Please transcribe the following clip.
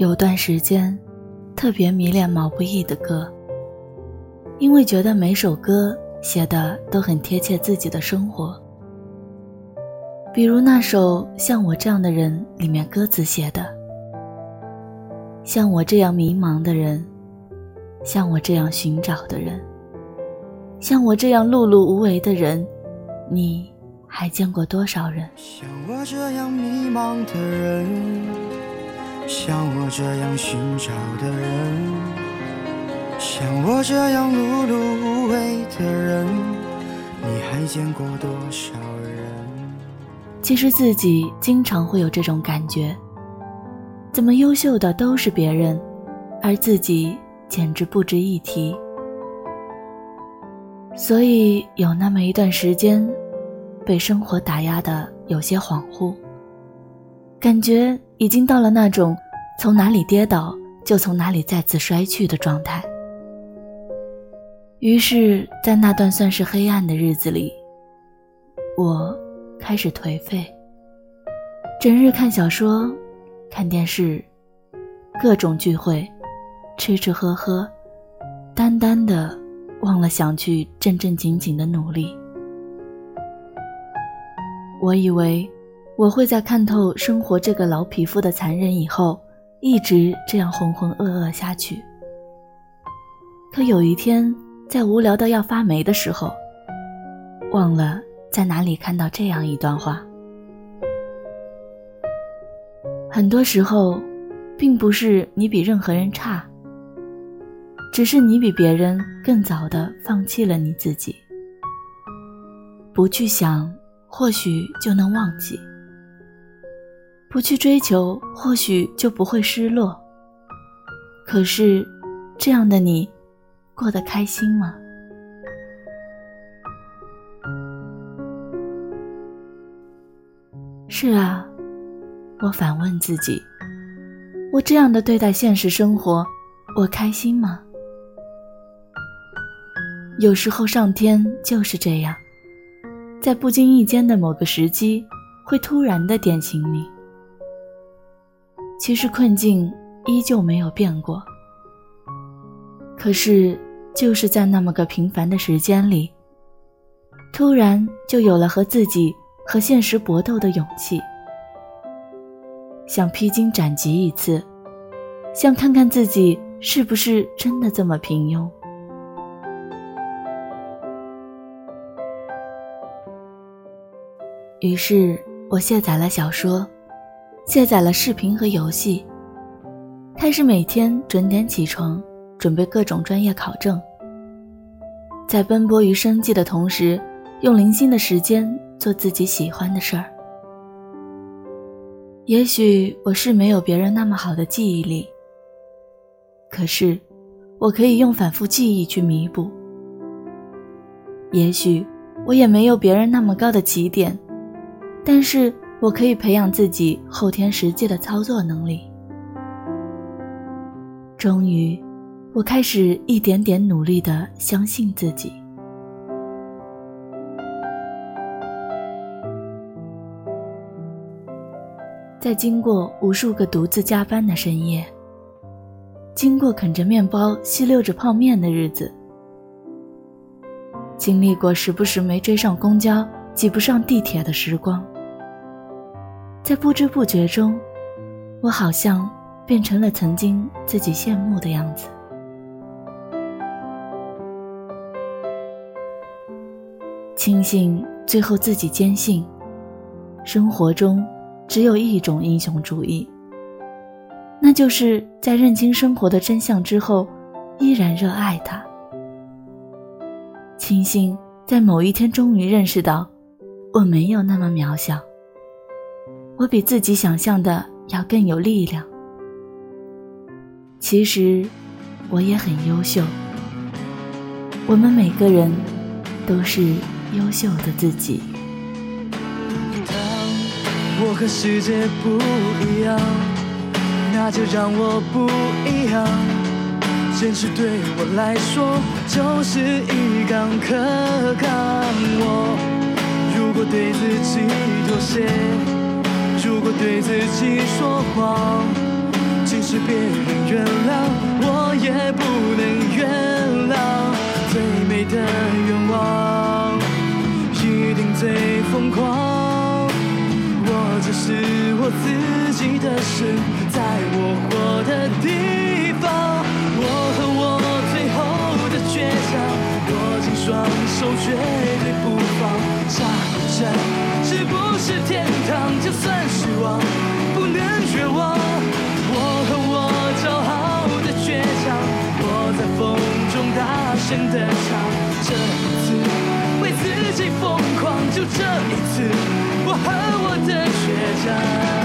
有段时间，特别迷恋毛不易的歌，因为觉得每首歌写的都很贴切自己的生活。比如那首《像我这样的人》里面歌词写的：“像我这样迷茫的人，像我这样寻找的人，像我这样碌碌无为的人，你还见过多少人？”像我这样迷茫的人。像我这样寻找的人，像我这样碌碌无为的人，你还见过多少人？其实自己经常会有这种感觉，怎么优秀的都是别人，而自己简直不值一提。所以有那么一段时间，被生活打压的有些恍惚。感觉已经到了那种从哪里跌倒就从哪里再次摔去的状态。于是，在那段算是黑暗的日子里，我开始颓废，整日看小说、看电视，各种聚会，吃吃喝喝，单单的忘了想去正正经经的努力。我以为。我会在看透生活这个老匹夫的残忍以后，一直这样浑浑噩噩下去。可有一天，在无聊到要发霉的时候，忘了在哪里看到这样一段话：很多时候，并不是你比任何人差，只是你比别人更早的放弃了你自己。不去想，或许就能忘记。不去追求，或许就不会失落。可是，这样的你，过得开心吗？是啊，我反问自己：我这样的对待现实生活，我开心吗？有时候，上天就是这样，在不经意间的某个时机，会突然的点醒你。其实困境依旧没有变过，可是就是在那么个平凡的时间里，突然就有了和自己和现实搏斗的勇气，想披荆斩棘一次，想看看自己是不是真的这么平庸。于是我卸载了小说。卸载了视频和游戏，开始每天准点起床，准备各种专业考证。在奔波于生计的同时，用零星的时间做自己喜欢的事儿。也许我是没有别人那么好的记忆力，可是我可以用反复记忆去弥补。也许我也没有别人那么高的起点，但是。我可以培养自己后天实际的操作能力。终于，我开始一点点努力的相信自己。在经过无数个独自加班的深夜，经过啃着面包、吸溜着泡面的日子，经历过时不时没追上公交、挤不上地铁的时光。在不知不觉中，我好像变成了曾经自己羡慕的样子。庆幸最后自己坚信，生活中只有一种英雄主义，那就是在认清生活的真相之后，依然热爱它。庆幸在某一天终于认识到，我没有那么渺小。我比自己想象的要更有力量。其实，我也很优秀。我们每个人都是优秀的自己。当我和世界不一样，那就让我不一样。坚持对我来说就是一杠可杠。我如果对自己妥协。对自己说谎，即使别人原谅，我也不能原谅。最美的愿望，一定最疯狂。我只是我自己的事，在我活的地方。我和我最后的倔强，握紧双手，绝真的唱。这一次为自己疯狂，就这一次，我和我的倔强。